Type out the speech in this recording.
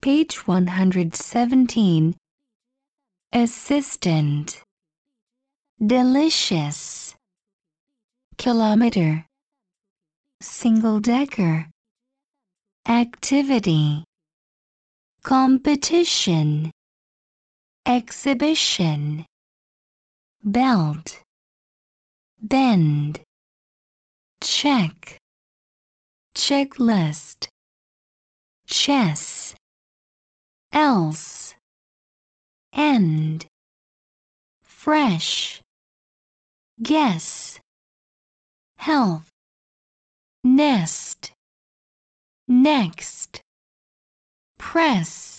Page 117. Assistant. Delicious. Kilometer. Single decker. Activity. Competition. Exhibition. Belt. Bend. Check. Checklist. Chess else. End. Fresh. Guess. Health. Nest. Next. Press